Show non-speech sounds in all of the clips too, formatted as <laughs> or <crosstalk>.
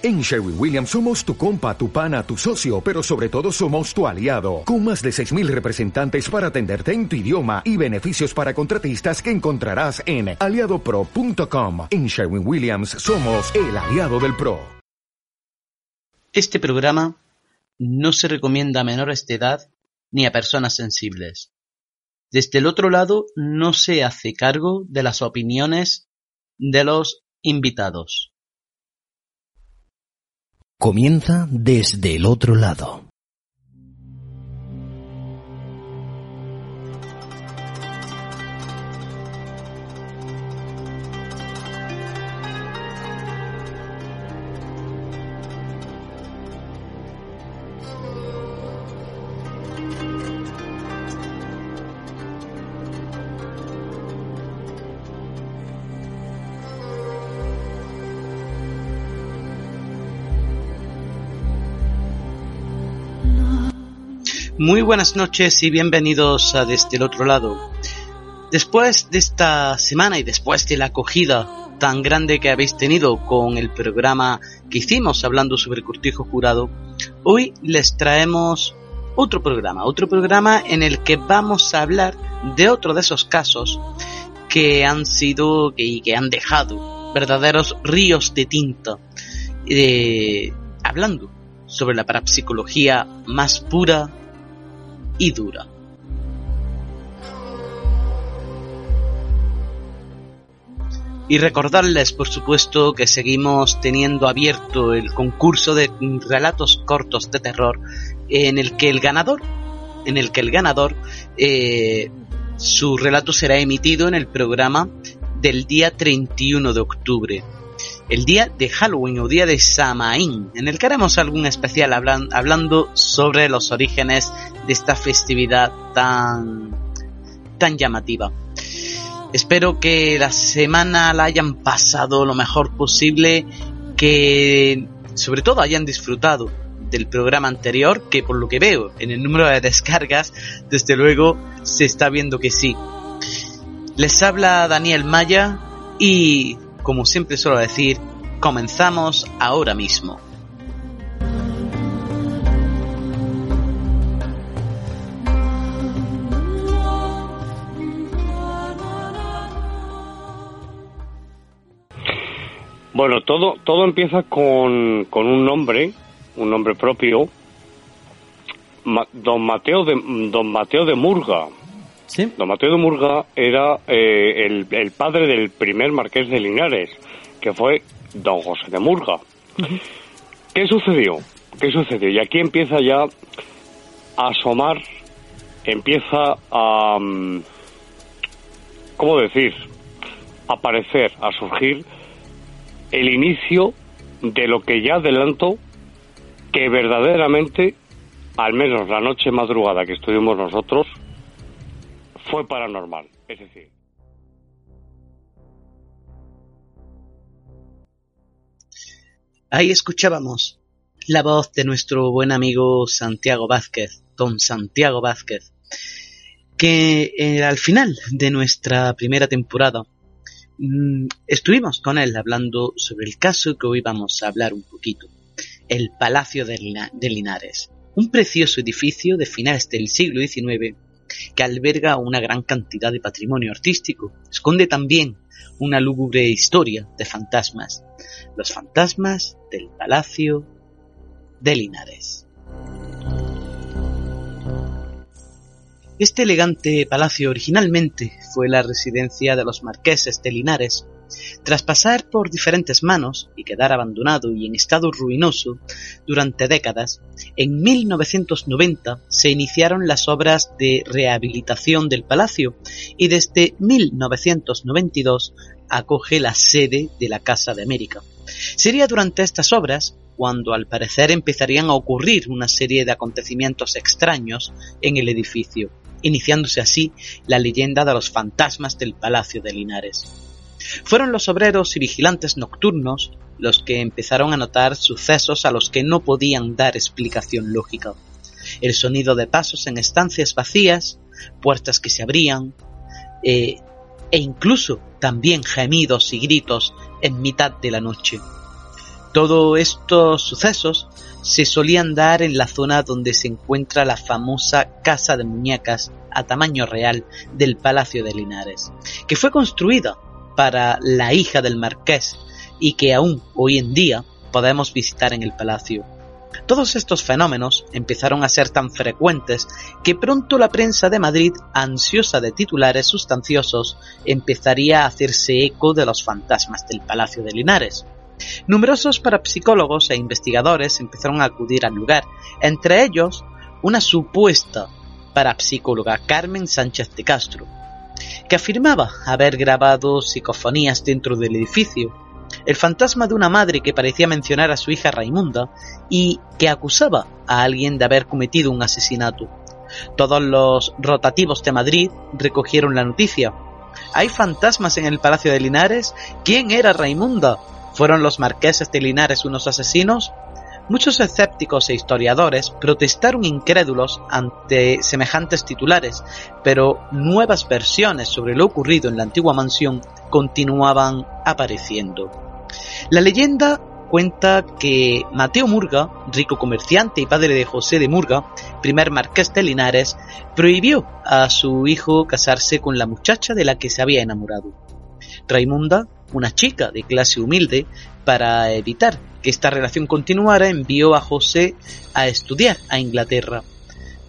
En Sherwin Williams somos tu compa, tu pana, tu socio, pero sobre todo somos tu aliado, con más de 6.000 representantes para atenderte en tu idioma y beneficios para contratistas que encontrarás en aliadopro.com. En Sherwin Williams somos el aliado del PRO. Este programa no se recomienda a menores de edad ni a personas sensibles. Desde el otro lado no se hace cargo de las opiniones de los invitados. Comienza desde el otro lado. Muy buenas noches y bienvenidos a Desde el otro lado. Después de esta semana y después de la acogida tan grande que habéis tenido con el programa que hicimos hablando sobre cortijo jurado, hoy les traemos otro programa, otro programa en el que vamos a hablar de otro de esos casos que han sido y que han dejado verdaderos ríos de tinta eh, hablando sobre la parapsicología más pura y dura. Y recordarles, por supuesto, que seguimos teniendo abierto el concurso de relatos cortos de terror, en el que el ganador, en el que el ganador, eh, su relato será emitido en el programa del día 31 de octubre el día de Halloween o día de Samaín, en el que haremos algún especial hablando sobre los orígenes de esta festividad tan, tan llamativa. Espero que la semana la hayan pasado lo mejor posible, que sobre todo hayan disfrutado del programa anterior, que por lo que veo en el número de descargas, desde luego se está viendo que sí. Les habla Daniel Maya y como siempre suelo decir, comenzamos ahora mismo. Bueno, todo, todo empieza con, con un nombre, un nombre propio, don Mateo de don Mateo de Murga, Don Mateo de Murga era eh, el, padre del primer marqués de Linares, que fue don José de Murga. ¿Qué sucedió? ¿Qué sucedió? Y aquí empieza ya a asomar, empieza a... Mm, ¿Cómo decir? A aparecer, a surgir el inicio de lo que ya adelanto que verdaderamente, al menos la noche madrugada que estuvimos nosotros, fue paranormal. Es decir. Ahí escuchábamos la voz de nuestro buen amigo Santiago Vázquez, don Santiago Vázquez, que eh, al final de nuestra primera temporada mm, estuvimos con él hablando sobre el caso que hoy vamos a hablar un poquito, el Palacio de Linares, un precioso edificio de finales del siglo XIX que alberga una gran cantidad de patrimonio artístico. Esconde también una lúgubre historia de fantasmas, los fantasmas del Palacio de Linares. Este elegante palacio originalmente fue la residencia de los marqueses de Linares, tras pasar por diferentes manos y quedar abandonado y en estado ruinoso durante décadas, en 1990 se iniciaron las obras de rehabilitación del palacio y desde 1992 acoge la sede de la Casa de América. Sería durante estas obras cuando al parecer empezarían a ocurrir una serie de acontecimientos extraños en el edificio, iniciándose así la leyenda de los fantasmas del Palacio de Linares. Fueron los obreros y vigilantes nocturnos los que empezaron a notar sucesos a los que no podían dar explicación lógica. El sonido de pasos en estancias vacías, puertas que se abrían, eh, e incluso también gemidos y gritos en mitad de la noche. Todos estos sucesos se solían dar en la zona donde se encuentra la famosa Casa de Muñecas a tamaño real del Palacio de Linares, que fue construida para la hija del marqués y que aún hoy en día podemos visitar en el palacio. Todos estos fenómenos empezaron a ser tan frecuentes que pronto la prensa de Madrid, ansiosa de titulares sustanciosos, empezaría a hacerse eco de los fantasmas del Palacio de Linares. Numerosos parapsicólogos e investigadores empezaron a acudir al lugar, entre ellos una supuesta parapsicóloga Carmen Sánchez de Castro, que afirmaba haber grabado psicofonías dentro del edificio, el fantasma de una madre que parecía mencionar a su hija Raimunda y que acusaba a alguien de haber cometido un asesinato. Todos los rotativos de Madrid recogieron la noticia. ¿Hay fantasmas en el Palacio de Linares? ¿Quién era Raimunda? ¿Fueron los marqueses de Linares unos asesinos? Muchos escépticos e historiadores protestaron incrédulos ante semejantes titulares, pero nuevas versiones sobre lo ocurrido en la antigua mansión continuaban apareciendo. La leyenda cuenta que Mateo Murga, rico comerciante y padre de José de Murga, primer marqués de Linares, prohibió a su hijo casarse con la muchacha de la que se había enamorado. Raimunda, una chica de clase humilde, para evitar que esta relación continuara, envió a José a estudiar a Inglaterra.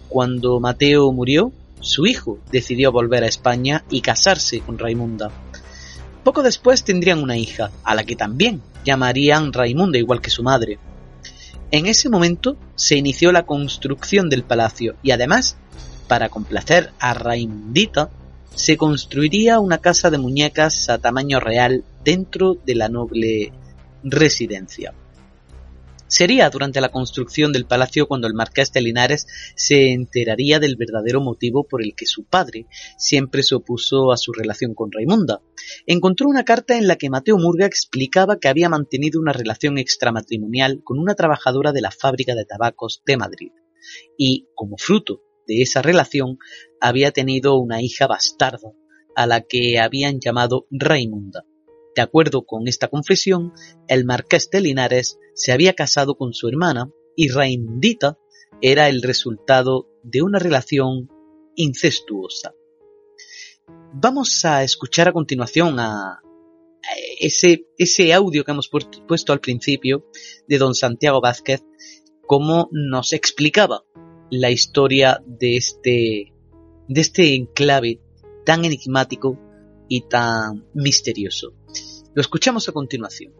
Cuando Mateo murió, su hijo decidió volver a España y casarse con Raimunda. Poco después tendrían una hija, a la que también llamarían Raimunda igual que su madre. En ese momento se inició la construcción del palacio y además, para complacer a Raimundita, se construiría una casa de muñecas a tamaño real dentro de la noble residencia. Sería durante la construcción del palacio cuando el marqués de Linares se enteraría del verdadero motivo por el que su padre siempre se opuso a su relación con Raimunda. Encontró una carta en la que Mateo Murga explicaba que había mantenido una relación extramatrimonial con una trabajadora de la fábrica de tabacos de Madrid y, como fruto de esa relación, había tenido una hija bastarda a la que habían llamado Raimunda. De acuerdo con esta confesión, el marqués de Linares se había casado con su hermana y Raimundita era el resultado de una relación incestuosa. Vamos a escuchar a continuación a ese, audio que hemos puesto al principio de don Santiago Vázquez, cómo nos explicaba la historia de este, de este enclave tan enigmático y tan misterioso. Lo escuchamos a continuación.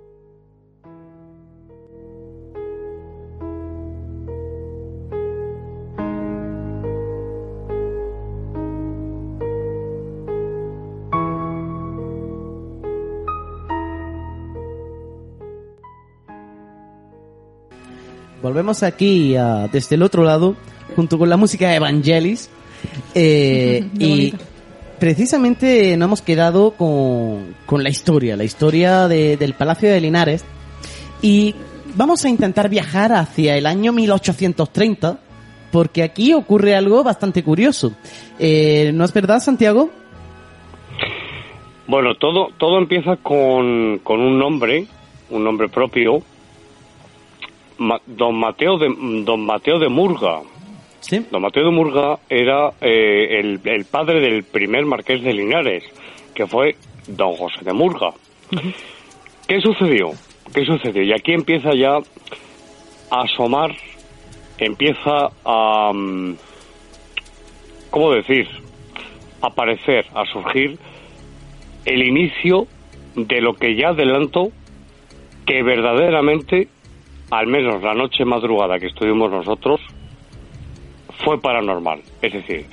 Volvemos aquí desde el otro lado, junto con la música de Evangelis. Eh, <laughs> y precisamente nos hemos quedado con, con la historia, la historia del Palacio de Linares. Y vamos a intentar viajar hacia el año 1830, porque aquí ocurre algo bastante curioso. Eh, ¿No es verdad, Santiago? Bueno, todo, todo empieza con, con un nombre, un nombre propio, don Mateo de, don Mateo de Murga, Don Mateo de Murga era eh, el, padre del primer marqués de Linares, que fue don José de Murga. ¿Qué sucedió? ¿Qué sucedió? Y aquí empieza ya a asomar, empieza a... Mm, ¿Cómo decir? A aparecer, a surgir el inicio de lo que ya adelanto que verdaderamente, al menos la noche madrugada que estuvimos nosotros, fue paranormal. Es decir,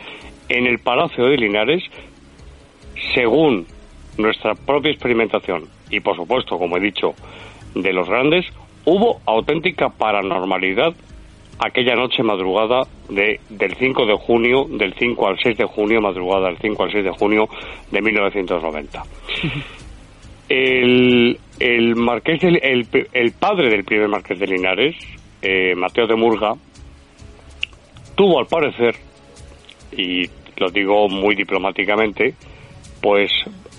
en el Palacio de Linares, según nuestra propia experimentación y por supuesto, como he dicho, de los grandes, hubo auténtica paranormalidad aquella noche madrugada de, del 5 de junio, del 5 al 6 de junio, madrugada del 5 al 6 de junio de 1990. <laughs> El, el marqués, el, el, padre del primer marqués de Linares, eh, Mateo de Murga, tuvo al parecer, y lo digo muy diplomáticamente, pues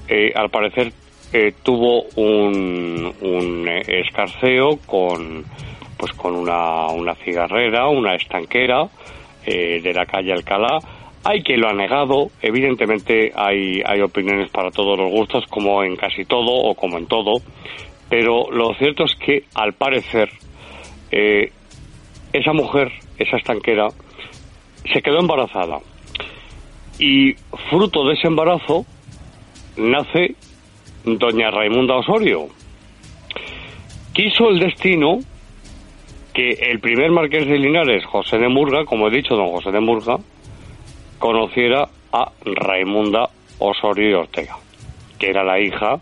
eh, al parecer eh, tuvo un, un escarceo con pues con una, una cigarrera, una estanquera eh, de la calle Alcalá. Hay quien lo ha negado, evidentemente hay, hay opiniones para todos los gustos, como en casi todo o como en todo, pero lo cierto es que al parecer eh, esa mujer, esa estanquera, se quedó embarazada. Y fruto de ese embarazo nace doña Raimunda Osorio. Quiso el destino que el primer marqués de Linares, José de Murga, como he dicho, don José de Murga, conociera a Raimunda Osorio y Ortega, que era la hija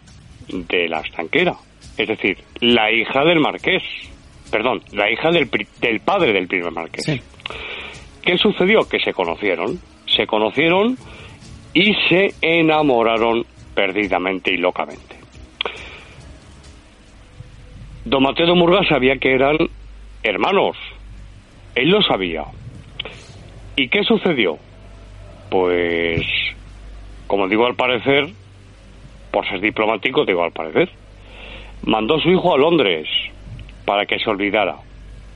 de la estanquera, es decir, la hija del marqués, perdón, la hija del, del padre del primer marqués. ¿Qué sucedió? Que se conocieron, se conocieron y se enamoraron perdidamente y locamente. Don Mateo Murga sabía que eran hermanos. Él lo sabía. ¿Y qué sucedió? Pues, como digo al parecer, por ser diplomático, digo al parecer, mandó a su hijo a Londres para que se olvidara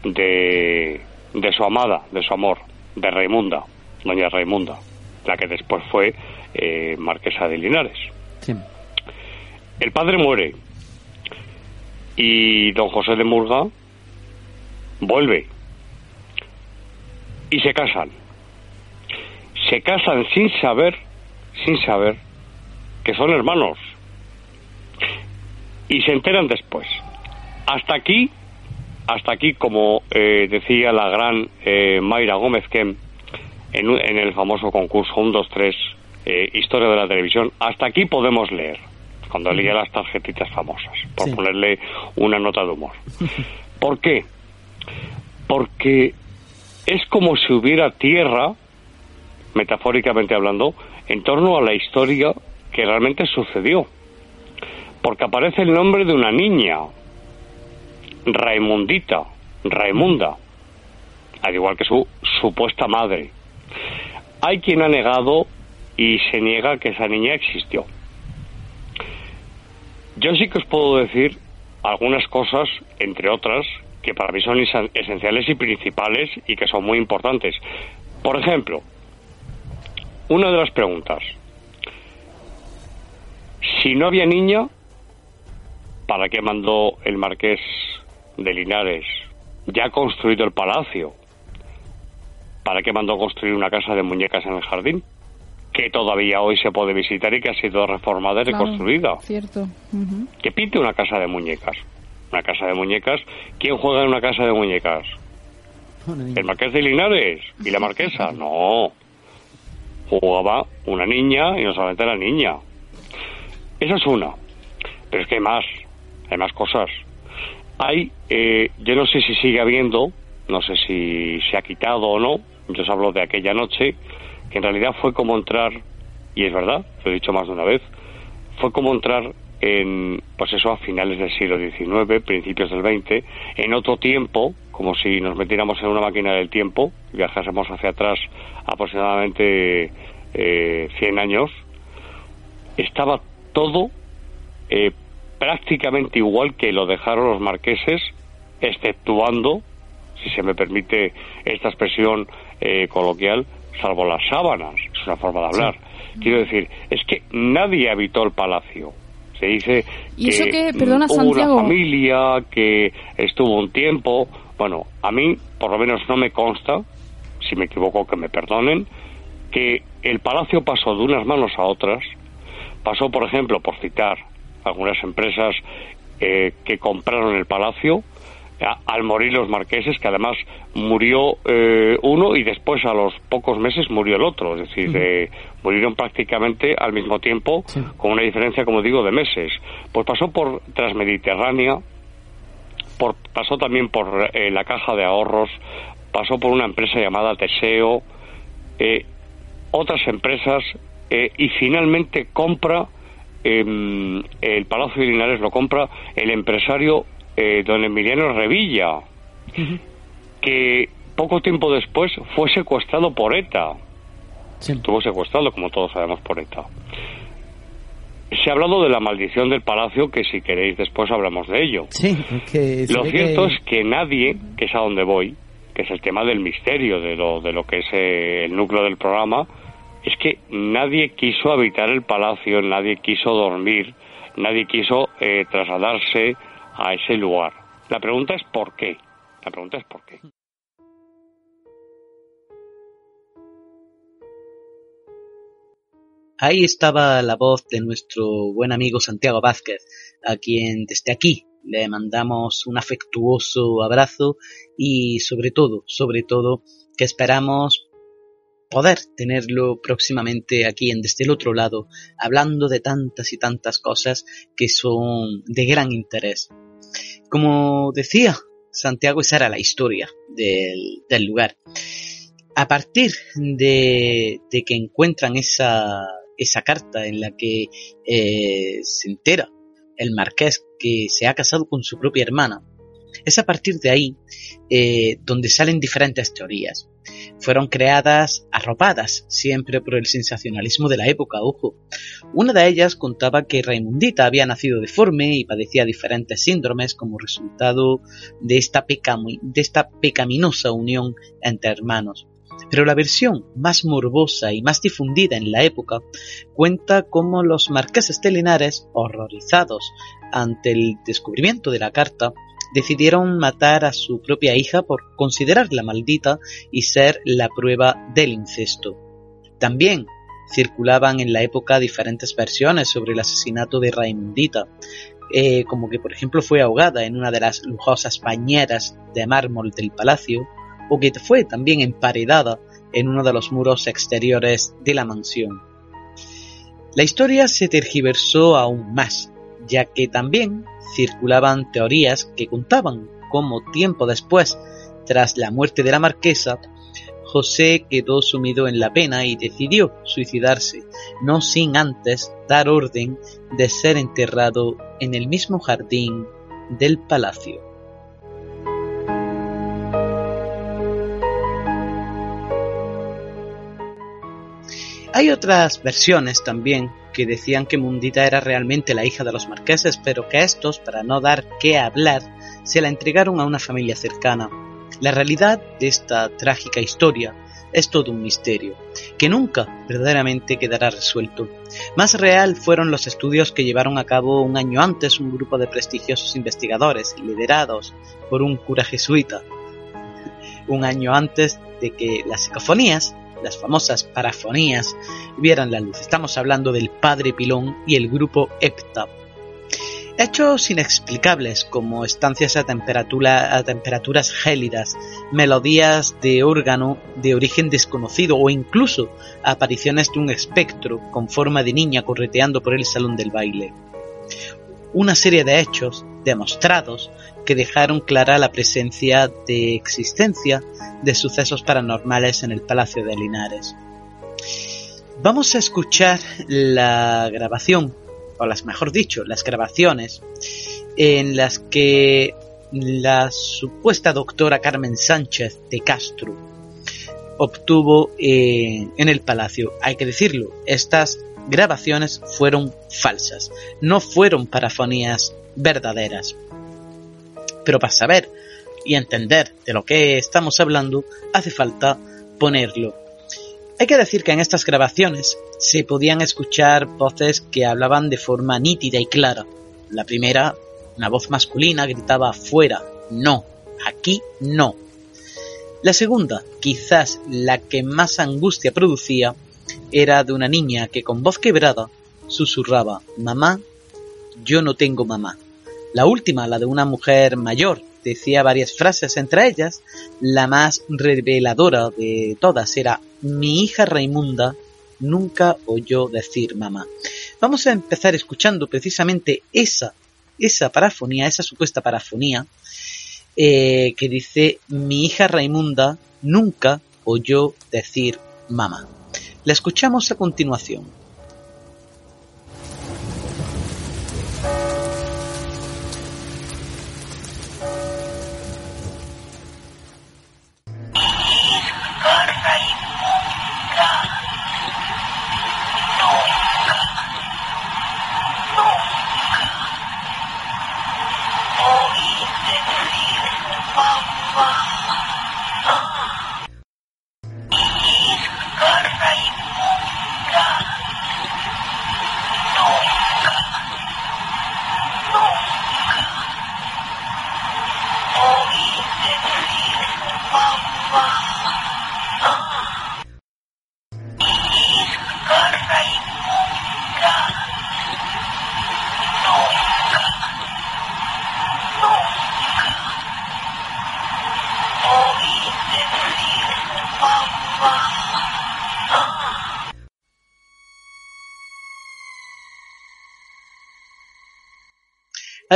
de, de su amada, de su amor, de Raimunda, doña Raimunda, la que después fue eh, marquesa de Linares. El padre muere y don José de Murga vuelve y se casan. Se casan sin saber, sin saber que son hermanos. Y se enteran después. Hasta aquí, hasta aquí, como eh, decía la gran eh, Mayra Gómez que en, en, el famoso concurso 1, 2, 3, Historia de la Televisión, hasta aquí podemos leer, cuando leía las tarjetitas famosas, por ponerle una nota de humor. <laughs> ¿Por qué? porque es como si hubiera tierra, metafóricamente hablando, en torno a la historia que realmente sucedió. Porque aparece el nombre de una niña, Raimundita, Raimunda, al igual que su supuesta madre. Hay quien ha negado y se niega que esa niña existió. Yo sí que os puedo decir algunas cosas, entre otras, que para mí son esenciales y principales y que son muy importantes. Por ejemplo, una de las preguntas. Si no había niña, ¿para qué mandó el marqués de Linares, ya construido el palacio? ¿Para qué mandó construir una casa de muñecas en el jardín? Que todavía hoy se puede visitar y que ha sido reformada y reconstruida. Cierto. Que pinte una casa de muñecas una casa de muñecas. ¿Quién juega en una casa de muñecas? ¿El marqués de Linares? ¿Y la marquesa? No. Jugaba una niña y no solamente la niña. Esa es una. Pero es que hay más. Hay más cosas. Hay, eh, yo no sé si sigue habiendo, no sé si se ha quitado o no. Yo os hablo de aquella noche, que en realidad fue como entrar, y es verdad, lo he dicho más de una vez, fue como entrar en, pues eso, a finales del siglo XIX, principios del XX, en otro tiempo, como si nos metiéramos en una máquina del tiempo, viajásemos hacia atrás aproximadamente eh, 100 años, estaba todo eh, prácticamente igual que lo dejaron los marqueses, exceptuando, si se me permite esta expresión eh, coloquial, salvo las sábanas, es una forma de hablar. Quiero decir, es que nadie habitó el palacio se dice que, perdona, hubo una familia que estuvo un tiempo. Bueno, a mí por lo menos no me consta, si me equivoco que me perdonen, que el palacio pasó de unas manos a otras. Pasó, por ejemplo, por citar algunas empresas eh, que compraron el palacio, al morir los marqueses, que además murió eh, uno y después a los pocos meses murió el otro, es decir, eh, murieron prácticamente al mismo tiempo, con una diferencia, como digo, de meses. Pues pasó por Transmediterránea, por, pasó también por eh, la caja de ahorros, pasó por una empresa llamada Teseo, otras empresas, y finalmente compra em, el Palacio de Linares lo compra el empresario eh, don Emiliano Revilla, que poco tiempo después fue secuestrado por ETA. Estuvo secuestrado, como todos sabemos, por ETA. se ha hablado de la maldición del palacio, que si queréis después hablamos de ello. Sí, que Lo cierto es que nadie, que es a donde voy, que es el tema del misterio, de lo, de lo que es eh, el núcleo del programa, es que nadie quiso habitar el palacio, nadie quiso dormir, nadie quiso eh, trasladarse a ese lugar. La pregunta es por qué. La pregunta es por qué. Ahí estaba la voz de nuestro buen amigo Santiago Vázquez, a quien desde aquí le mandamos un afectuoso abrazo y sobre todo, sobre todo, que esperamos poder tenerlo próximamente aquí en Desde el otro lado, hablando de tantas y tantas cosas que son de gran interés. Como decía Santiago, esa era la historia del, lugar. A partir de que encuentran esa esa carta en la que eh, se entera el marqués que se ha casado con su propia hermana. Es a partir de ahí eh, donde salen diferentes teorías. Fueron creadas arropadas siempre por el sensacionalismo de la época, ojo. Una de ellas contaba que Raimundita había nacido deforme y padecía diferentes síndromes como resultado de esta, de esta pecaminosa unión entre hermanos. Pero la versión más morbosa y más difundida en la época cuenta cómo los marqueses de Linares, horrorizados ante el descubrimiento de la carta, decidieron matar a su propia hija por considerarla maldita y ser la prueba del incesto. También circulaban en la época diferentes versiones sobre el asesinato de Raimundita, eh, como que por ejemplo fue ahogada en una de las lujosas bañeras de mármol del palacio, o que fue también emparedada en uno de los muros exteriores de la mansión. La historia se tergiversó aún más, ya que también circulaban teorías que contaban cómo tiempo después, tras la muerte de la marquesa, José quedó sumido en la pena y decidió suicidarse, no sin antes dar orden de ser enterrado en el mismo jardín del palacio. Hay otras versiones también decían que Mundita era realmente la hija de los marqueses, pero que estos, para no dar qué hablar, se la entregaron a una familia cercana. La realidad de esta trágica historia es todo un misterio, que nunca verdaderamente quedará resuelto. Más real fueron los estudios que llevaron a cabo un año antes un grupo de prestigiosos investigadores, liderados por un cura jesuita, un año antes de que las psicofonías las famosas parafonías, vieran la luz. Estamos hablando del Padre Pilón y el grupo Epta. Hechos inexplicables como estancias a, a temperaturas gélidas, melodías de órgano de origen desconocido o incluso apariciones de un espectro con forma de niña correteando por el salón del baile. Una serie de hechos demostrados que dejaron clara la presencia de existencia de sucesos paranormales en el Palacio de Linares. Vamos a escuchar la grabación, o las mejor dicho, las grabaciones en las que la supuesta doctora Carmen Sánchez de Castro obtuvo eh, en el palacio. Hay que decirlo, estas grabaciones fueron falsas, no fueron parafonías verdaderas. Pero para saber y entender de lo que estamos hablando, hace falta ponerlo. Hay que decir que en estas grabaciones se podían escuchar voces que hablaban de forma nítida y clara. La primera, una voz masculina, gritaba fuera, no, aquí no. La segunda, quizás la que más angustia producía, era de una niña que con voz quebrada susurraba, mamá, yo no tengo mamá. La última, la de una mujer mayor, decía varias frases, entre ellas la más reveladora de todas era mi hija Raimunda nunca oyó decir mamá. Vamos a empezar escuchando precisamente esa, esa parafonía, esa supuesta parafonía, eh, que dice mi hija Raimunda nunca oyó decir mamá. La escuchamos a continuación.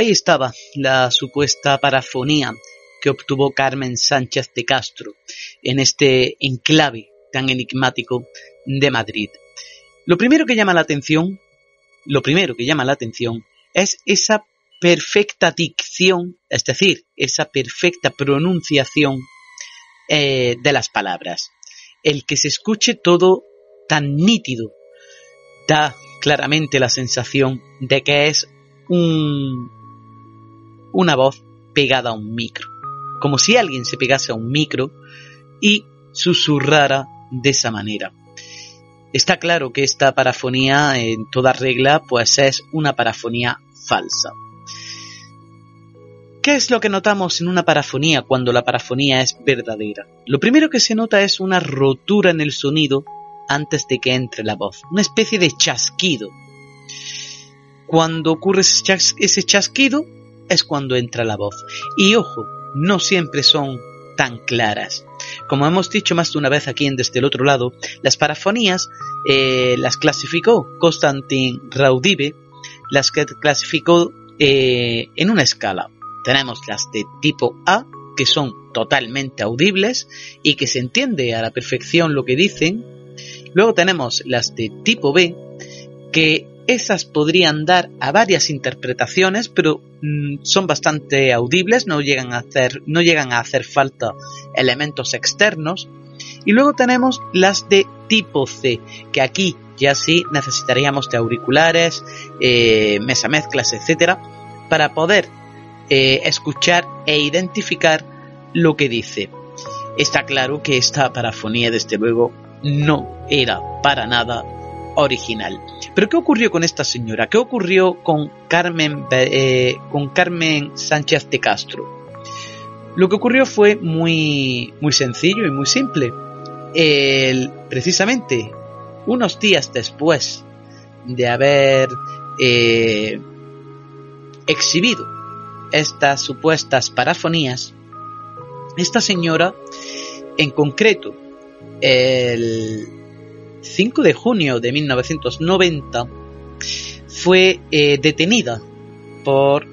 Ahí estaba la supuesta parafonía que obtuvo Carmen Sánchez de Castro en este enclave tan enigmático de Madrid. Lo primero que llama la atención, lo primero que llama la atención es esa perfecta dicción, es decir, esa perfecta pronunciación eh, de las palabras. El que se escuche todo tan nítido da claramente la sensación de que es un, una voz pegada a un micro, como si alguien se pegase a un micro y susurrara de esa manera. Está claro que esta parafonía en toda regla pues es una parafonía falsa. ¿Qué es lo que notamos en una parafonía cuando la parafonía es verdadera? Lo primero que se nota es una rotura en el sonido antes de que entre la voz, una especie de chasquido. Cuando ocurre ese chasquido, es cuando entra la voz. Y ojo, no siempre son tan claras. Como hemos dicho más de una vez aquí en Desde el Otro Lado, las parafonías eh, las clasificó Constantin Raudive, las que clasificó eh, en una escala. Tenemos las de tipo A, que son totalmente audibles y que se entiende a la perfección lo que dicen. Luego tenemos las de tipo B, que esas podrían dar a varias interpretaciones, pero mm, son bastante audibles, no llegan a hacer, no llegan a hacer falta elementos externos. Y luego tenemos las de tipo C, que aquí ya sí necesitaríamos de auriculares, eh, mesa mezclas, etcétera, para poder eh, escuchar e identificar lo que dice. Está claro que esta parafonía, desde luego, no era para nada original. Pero ¿qué ocurrió con esta señora? ¿Qué ocurrió con Carmen, eh, con Carmen Sánchez de Castro? Lo que ocurrió fue muy, muy sencillo y muy simple. precisamente unos días después de haber eh, exhibido estas supuestas parafonías, esta señora, en concreto, el 5 de junio de 1990 fue eh, detenida por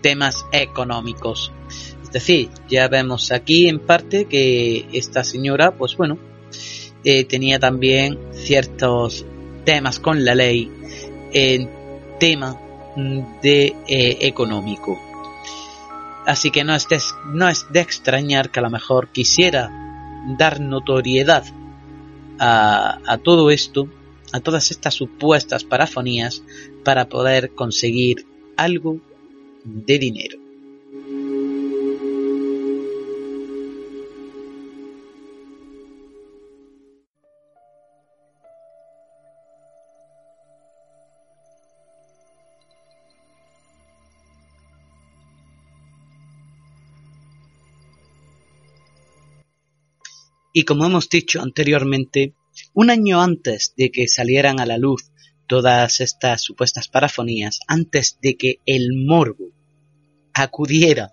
temas económicos. Es decir, ya vemos aquí en parte que esta señora, pues bueno, eh, tenía también ciertos temas con la ley en tema de eh, económico. Así que no es, no es de extrañar que a lo mejor quisiera dar notoriedad a, todo esto, a todas estas supuestas parafonías, para poder conseguir algo de dinero. Y como hemos dicho anteriormente, un año antes de que salieran a la luz todas estas supuestas parafonías, antes de que el morbo acudiera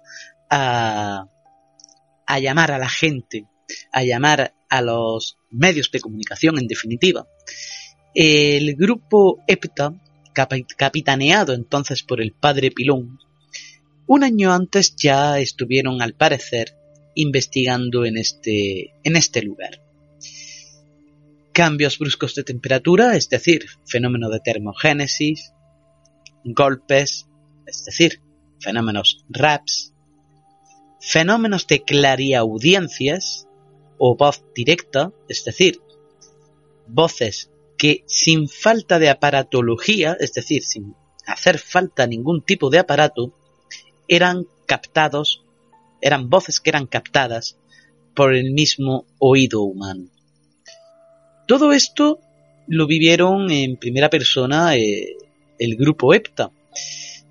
a, a llamar a la gente, a llamar a los medios de comunicación en definitiva, el grupo EPTA, capitaneado entonces por el padre Pilón, un año antes ya estuvieron al parecer investigando en este, en este lugar. Cambios bruscos de temperatura, es decir, fenómeno de termogénesis, golpes, es decir, fenómenos RAPS, fenómenos de clariaudiencias o voz directa, es decir, voces que sin falta de aparatología, es decir, sin hacer falta ningún tipo de aparato, eran captados eran voces que eran captadas por el mismo oído humano. Todo esto lo vivieron en primera persona eh, el grupo EPTA,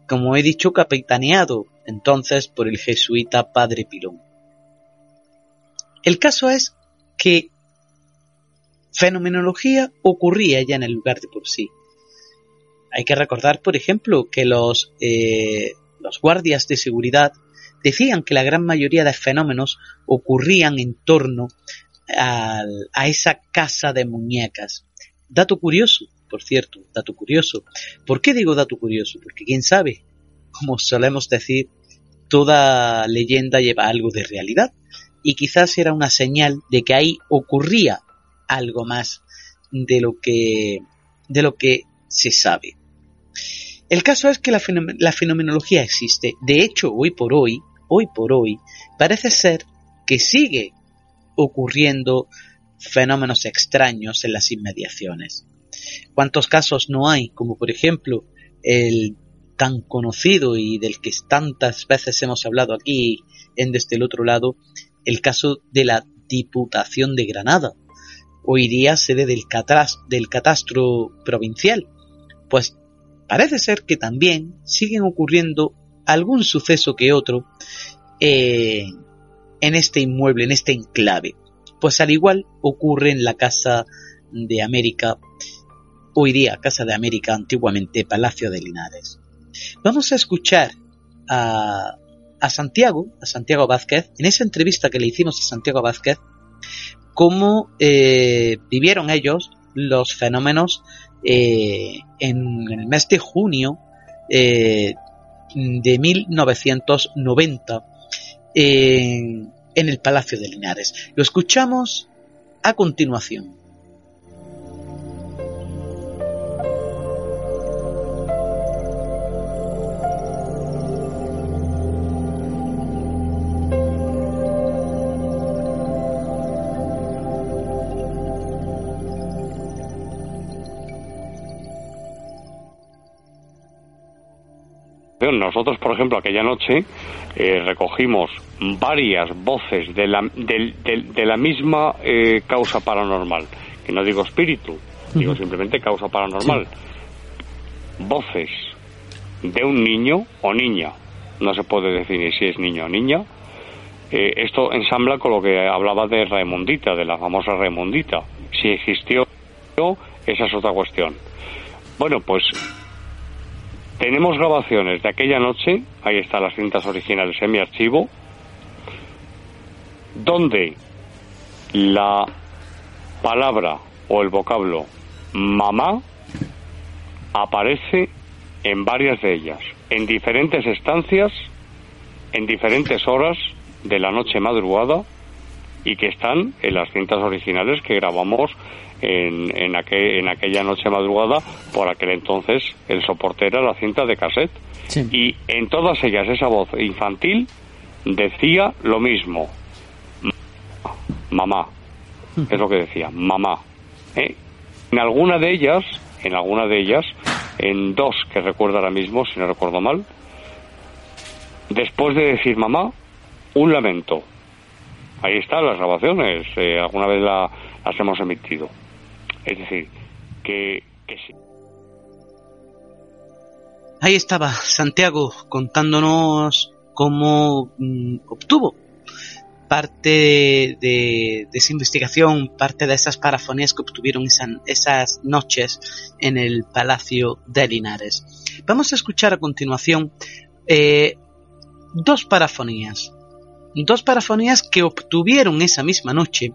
como he dicho, capitaneado entonces por el jesuita Padre Pilón. El caso es que fenomenología ocurría ya en el lugar de por sí. Hay que recordar, por ejemplo, que los, eh, los guardias de seguridad decían que la gran mayoría de fenómenos ocurrían en torno a esa casa de muñecas. Dato curioso, por cierto, dato curioso. ¿Por qué digo dato curioso? Porque quién sabe, como solemos decir, toda leyenda lleva algo de realidad y quizás era una señal de que ahí ocurría algo más de lo que de lo que se sabe. El caso es que la, la fenomenología existe. De hecho, hoy por hoy, hoy por hoy, parece ser que sigue ocurriendo fenómenos extraños en las inmediaciones. ¿Cuántos casos no hay? Como por ejemplo el tan conocido y del que tantas veces hemos hablado aquí en desde el otro lado, el caso de la Diputación de Granada, hoy día sede del, del catastro provincial. Pues parece ser que también siguen ocurriendo algún suceso que otro eh, en este inmueble, en este enclave. Pues al igual ocurre en la Casa de América, hoy día Casa de América, antiguamente Palacio de Linares. Vamos a escuchar a, Santiago, a Santiago Vázquez, en esa entrevista que le hicimos a Santiago Vázquez, cómo eh, vivieron ellos los fenómenos eh, en, el mes de junio eh, de 1990 en el Palacio de Linares. Lo escuchamos a continuación. Nosotros, por ejemplo, aquella noche eh, recogimos varias voces de la, de, la misma eh, causa paranormal, que no digo espíritu, digo simplemente causa paranormal. Voces de un niño o niña, no se puede definir si es niño o niña. Eh, esto ensambla con lo que hablaba de Raimundita, de la famosa Raimundita. Si existió, esa es otra cuestión. Bueno, pues tenemos grabaciones de aquella noche, ahí están las cintas originales en mi archivo, donde la palabra o el vocablo mamá aparece en varias de ellas, en diferentes estancias, en diferentes horas de la noche madrugada y que están en las cintas originales que grabamos en, en, aquella noche madrugada, por aquel entonces el soporte era la cinta de cassette. Y en todas ellas esa voz infantil decía lo mismo. Mamá. Es lo que decía, mamá. ¿Eh? En alguna de ellas, en alguna de ellas, en dos que recuerdo ahora mismo, si no recuerdo mal, después de decir mamá, un lamento. Ahí están las grabaciones, eh, alguna vez las hemos emitido. Es decir, que, sí. Ahí estaba Santiago contándonos cómo mm, obtuvo parte de, esa investigación, parte de esas parafonías que obtuvieron esas noches en el Palacio de Linares. Vamos a escuchar a continuación eh, dos parafonías, dos parafonías que obtuvieron esa misma noche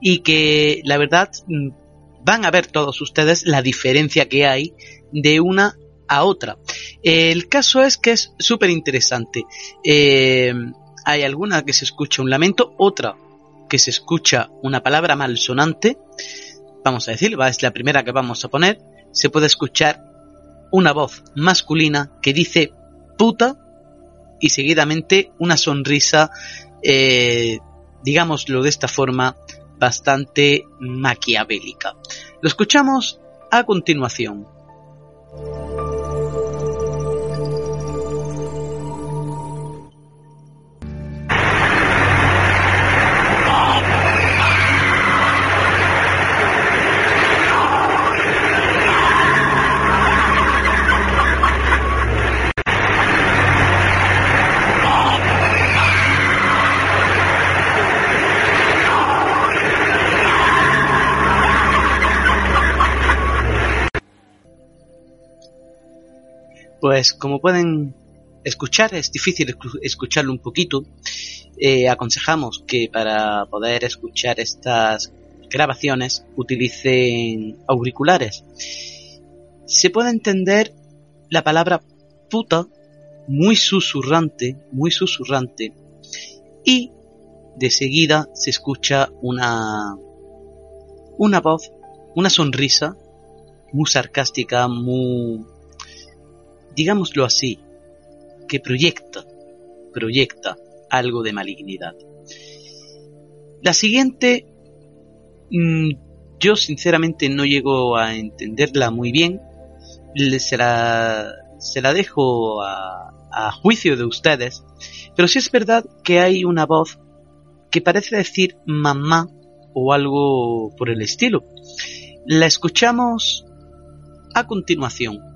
y que la verdad mm, van a ver todos ustedes la diferencia que hay de una a otra. El caso es que es súper interesante. Eh, hay alguna que se escucha un lamento, otra que se escucha una palabra malsonante. Vamos a decir, es la primera que vamos a poner. Se puede escuchar una voz masculina que dice puta y seguidamente una sonrisa, eh, digámoslo de esta forma, bastante maquiavélica. Lo escuchamos a continuación. Pues como pueden escuchar, es difícil escucharlo un poquito. Eh, aconsejamos que para poder escuchar estas grabaciones utilicen auriculares. Se puede entender la palabra puta muy susurrante, muy susurrante, y de seguida se escucha una una voz, una sonrisa muy sarcástica, muy digámoslo así, que proyecta, proyecta algo de malignidad. La siguiente, mm, yo sinceramente no llego a entenderla muy bien, se la, se la dejo a, a juicio de ustedes, pero sí es verdad que hay una voz que parece decir mamá o algo por el estilo. La escuchamos a continuación.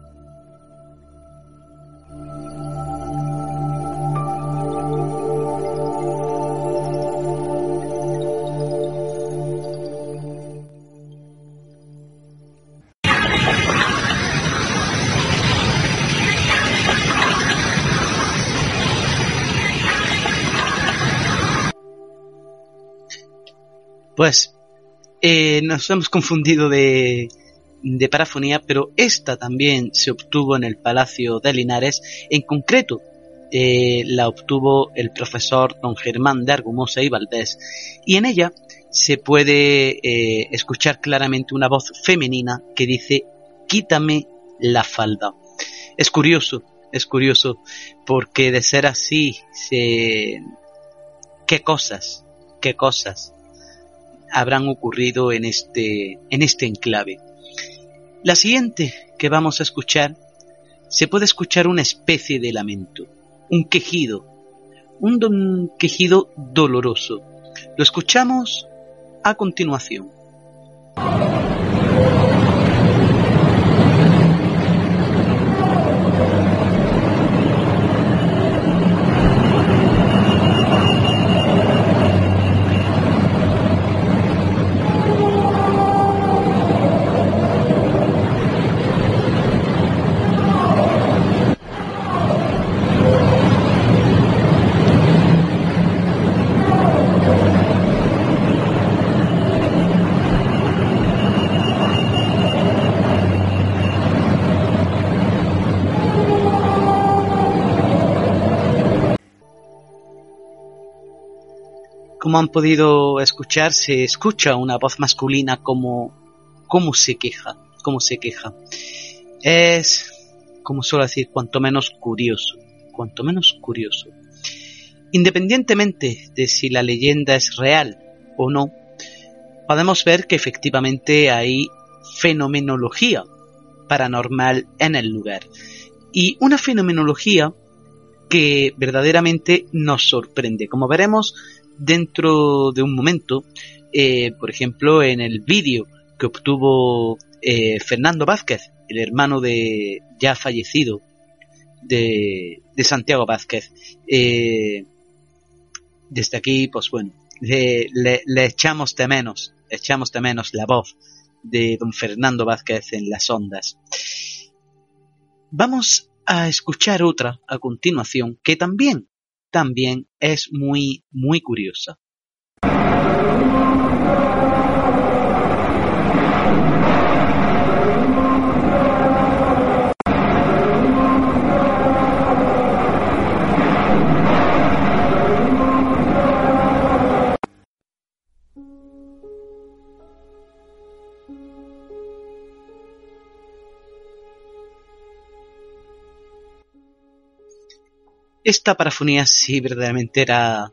Pues eh, nos hemos confundido de, de parafonía, pero esta también se obtuvo en el Palacio de Linares. En concreto, eh, la obtuvo el profesor don Germán de Argumosa y Valdés, y en ella se puede eh, escuchar claramente una voz femenina que dice quítame la falda. Es curioso, es curioso, porque de ser así, se... qué cosas, qué cosas habrán ocurrido en este, en este enclave. La siguiente que vamos a escuchar, se puede escuchar una especie de lamento, un quejido, un quejido doloroso. Lo escuchamos a continuación. Han podido escuchar, se escucha una voz masculina como, como se queja, como se queja. Es, como suelo decir, cuanto menos curioso, cuanto menos curioso. Independientemente de si la leyenda es real o no, podemos ver que efectivamente hay fenomenología paranormal en el lugar. Y una fenomenología que verdaderamente nos sorprende. Como veremos, dentro de un momento, eh, por ejemplo, en el vídeo que obtuvo eh, Fernando Vázquez, el hermano de ya fallecido de, Santiago Vázquez. Eh, desde aquí, pues bueno, le, echamos de menos, echamos de menos la voz de don Fernando Vázquez en las ondas. Vamos a escuchar otra a continuación que también también es muy, muy curiosa. Esta parafonía sí verdaderamente era,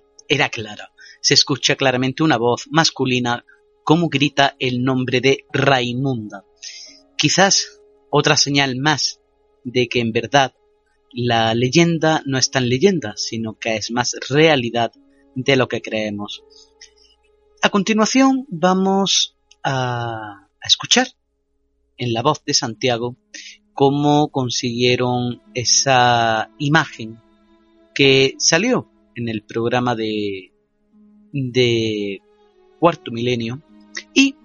clara. Se escucha claramente una voz masculina como grita el nombre de Raimunda. Quizás otra señal más de que en verdad la leyenda no es tan leyenda, sino que es más realidad de lo que creemos. A continuación vamos a escuchar en la voz de Santiago cómo consiguieron esa imagen que salió en el programa de, Cuarto Milenio y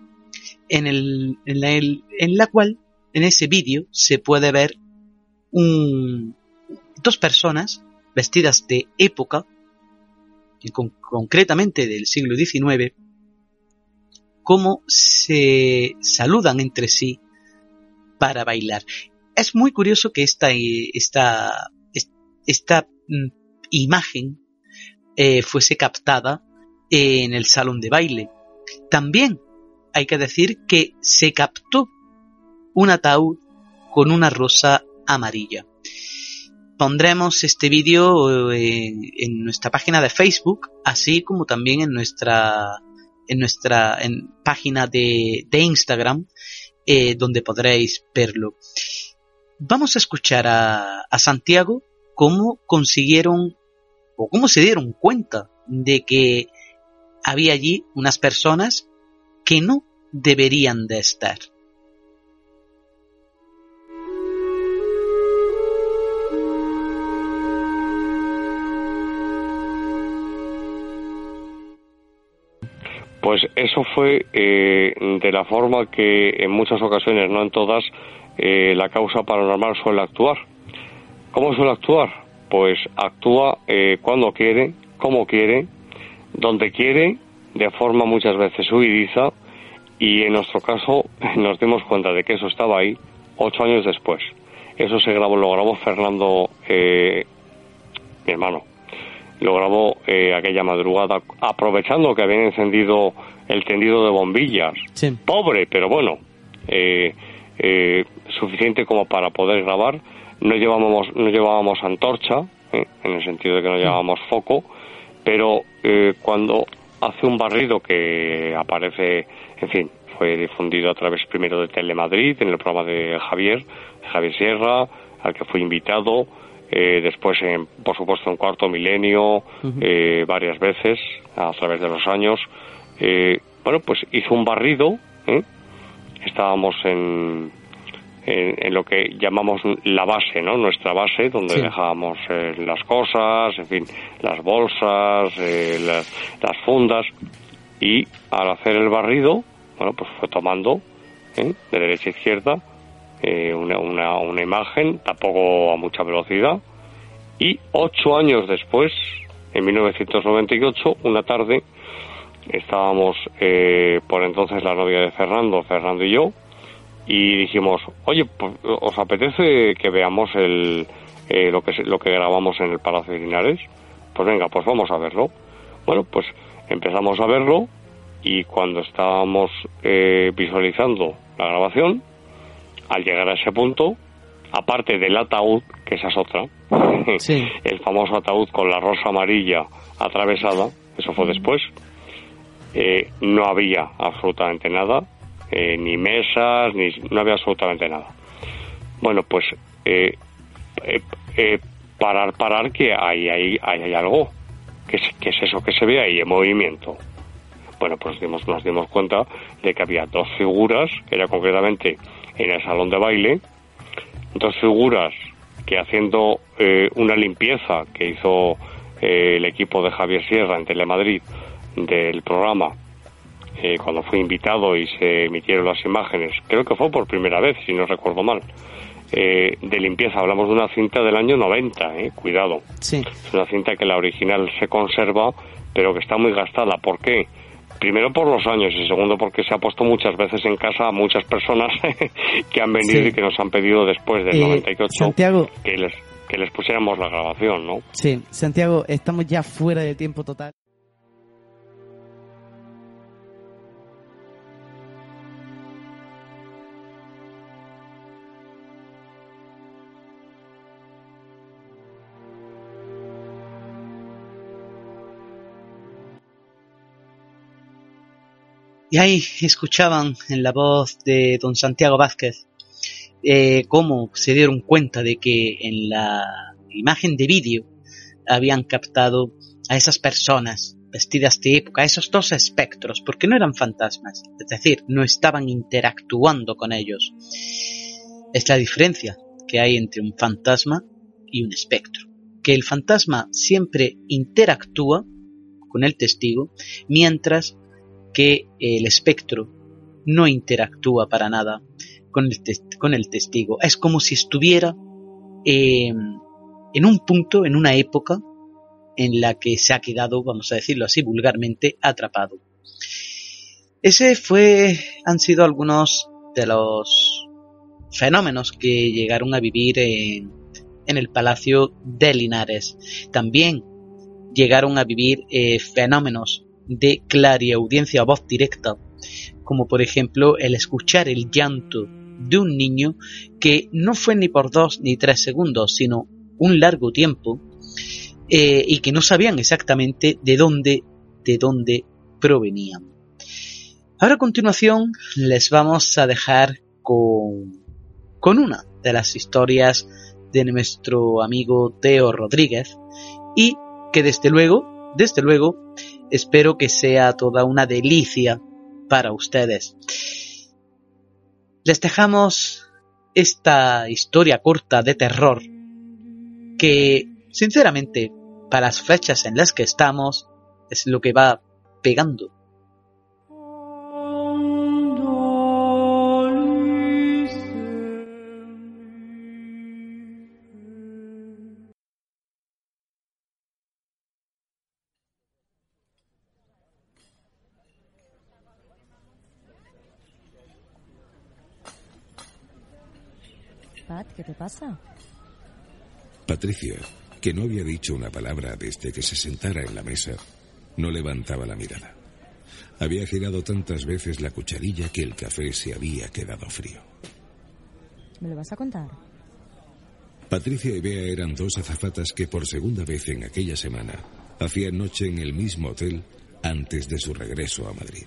en, el, en, la, en la cual en ese vídeo se puede ver dos personas vestidas de época, concretamente del siglo XIX, cómo se saludan entre sí para bailar. Es muy curioso que esta, esta, esta mm, imagen eh, fuese captada en el salón de baile. También hay que decir que se captó un ataúd con una rosa amarilla. Pondremos este vídeo eh, en, nuestra página de Facebook, así como también en nuestra en nuestra página de, Instagram, eh, donde podréis verlo. Vamos a escuchar a Santiago cómo consiguieron o cómo se dieron cuenta de que había allí unas personas que no deberían de estar. Pues eso fue eh, de la forma que en muchas ocasiones, no en todas, eh, la causa paranormal suele actuar. ¿Cómo suele actuar? Pues actúa eh, cuando quiere, como quiere, donde quiere, de forma muchas veces huidiza, y en nuestro caso <laughs> nos dimos cuenta de que eso estaba ahí ocho años después. Eso se grabó, lo grabó Fernando, mi hermano, lo grabó eh, aquella madrugada aprovechando que habían encendido el tendido de bombillas. Pobre, pero bueno, eh, eh, suficiente como para poder grabar. No llevábamos, no llevábamos antorcha, en el sentido de que no llevábamos foco, pero cuando hace un barrido que aparece, en fin, fue difundido a través primero de Telemadrid, en el programa de Javier, Javier Sierra, al que fui invitado, eh, después, en, por supuesto, en Cuarto Milenio, eh, varias veces a través de los años. Eh, bueno, pues hizo un barrido. Estábamos en, en, lo que llamamos la base, ¿no? Nuestra base, donde dejábamos las cosas, en fin, las bolsas, las, las, fundas. Y al hacer el barrido, bueno, pues fue tomando de derecha a izquierda eh, una, una, una, imagen, tampoco a mucha velocidad, y ocho años después, en 1998, una tarde, estábamos eh, por entonces la novia de Fernando, Fernando y yo, y dijimos, oye, pues, ¿os apetece que veamos el, eh, lo, que, lo que grabamos en el Palacio de Linares? Pues venga, pues vamos a verlo. Bueno, pues empezamos a verlo y cuando estábamos visualizando la grabación, al llegar a ese punto, aparte del ataúd, que esa es otra, <laughs> el famoso ataúd con la rosa amarilla atravesada, eso fue después, eh, no había absolutamente nada, eh, ni mesas, ni no había absolutamente nada. Bueno, pues eh, parar, parar, que hay, hay, hay, algo, que es, que es eso que se ve ahí en movimiento. Bueno, pues dimos, nos dimos cuenta de que había dos figuras, que era concretamente en el salón de baile, dos figuras que haciendo eh, una limpieza que hizo eh, el equipo de Javier Sierra en Telemadrid del programa, eh, cuando fue invitado y se emitieron las imágenes, creo que fue por primera vez, si no recuerdo mal, de limpieza. Hablamos de una cinta del año 90, cuidado. Sí. Es una cinta que la original se conserva, pero que está muy gastada. ¿Por qué? Primero por los años y segundo porque se ha puesto muchas veces en casa a muchas personas <laughs> que han venido y que nos han pedido después del 98 eh, que les, que les pusiéramos la grabación, ¿no? Sí, Santiago, estamos ya fuera de tiempo total. Y ahí escuchaban en la voz de don Santiago Vázquez eh, cómo se dieron cuenta de que en la imagen de vídeo habían captado a esas personas vestidas de época, esos dos espectros, porque no eran fantasmas, es decir, no estaban interactuando con ellos. Es la diferencia que hay entre un fantasma y un espectro, que el fantasma siempre interactúa con el testigo, mientras que el espectro no interactúa para nada con el, con el testigo. Es como si estuviera eh, en un punto, en una época en la que se ha quedado, vamos a decirlo así vulgarmente, atrapado. Ese fue, han sido algunos de los fenómenos que llegaron a vivir en, el Palacio de Linares. También llegaron a vivir eh, fenómenos de clariaudiencia o voz directa, como por ejemplo el escuchar el llanto de un niño que no fue ni por dos ni tres segundos, sino un largo tiempo, eh, y que no sabían exactamente de dónde, de dónde provenían. Ahora a continuación les vamos a dejar con, con una de las historias de nuestro amigo Teo Rodríguez y que desde luego, desde luego, espero que sea toda una delicia para ustedes. Les dejamos esta historia corta de terror que, sinceramente, para las fechas en las que estamos, es lo que va pegando ¿qué te pasa? Patricia, que no había dicho una palabra desde que se sentara en la mesa, no levantaba la mirada. Había girado tantas veces la cucharilla que el café se había quedado frío. ¿Me lo vas a contar? Patricia y Bea eran dos azafatas que por segunda vez en aquella semana hacían noche en el mismo hotel antes de su regreso a Madrid.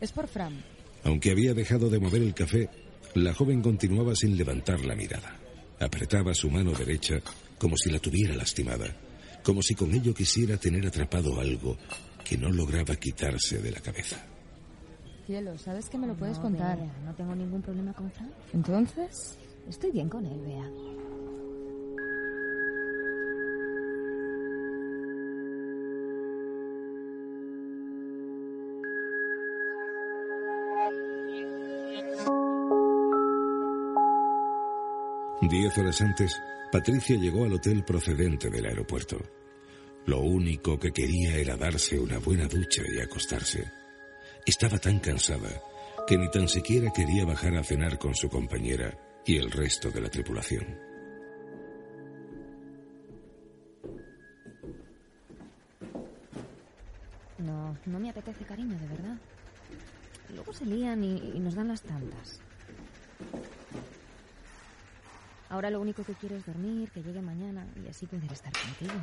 Es por Fran. Aunque había dejado de mover el café, la joven continuaba sin levantar la mirada. Apretaba su mano derecha como si la tuviera lastimada, como si con ello quisiera tener atrapado algo que no lograba quitarse de la cabeza. Cielo, ¿sabes que me lo puedes contar? no tengo ningún problema con Fran. ¿Entonces? Estoy bien con él, Bea. Horas antes, Patricia llegó al hotel procedente del aeropuerto. Lo único que quería era darse una buena ducha y acostarse. Estaba tan cansada que ni tan siquiera quería bajar a cenar con su compañera y el resto de la tripulación. No, no me apetece, cariño, de verdad. Luego se lían y, y nos dan las tantas. Ahora lo único que quiero es dormir, que llegue mañana y así poder estar contigo.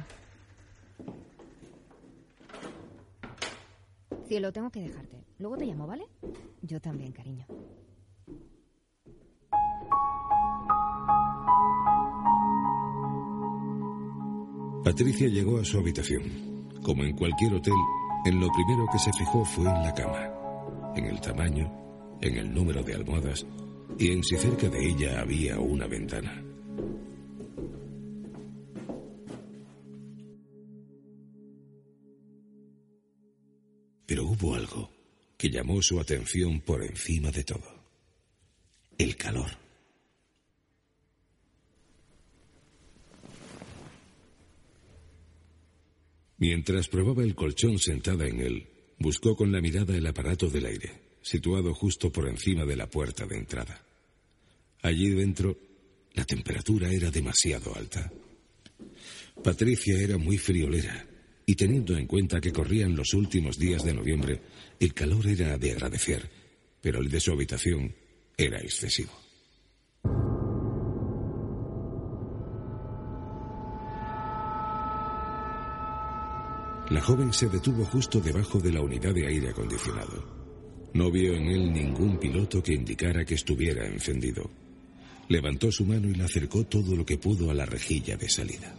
Cielo, tengo que dejarte. Luego te llamo, ¿vale? Yo también, cariño. Patricia llegó a su habitación. Como en cualquier hotel, en lo primero que se fijó fue en la cama, en el tamaño, en el número de almohadas y en si cerca de ella había una ventana. Pero hubo algo que llamó su atención por encima de todo. El calor. Mientras probaba el colchón sentada en él, buscó con la mirada el aparato del aire situado justo por encima de la puerta de entrada. Allí dentro, la temperatura era demasiado alta. Patricia era muy friolera y teniendo en cuenta que corrían los últimos días de noviembre, el calor era de agradecer, pero el de su habitación era excesivo. La joven se detuvo justo debajo de la unidad de aire acondicionado. No vio en él ningún piloto que indicara que estuviera encendido. Levantó su mano y le acercó todo lo que pudo a la rejilla de salida.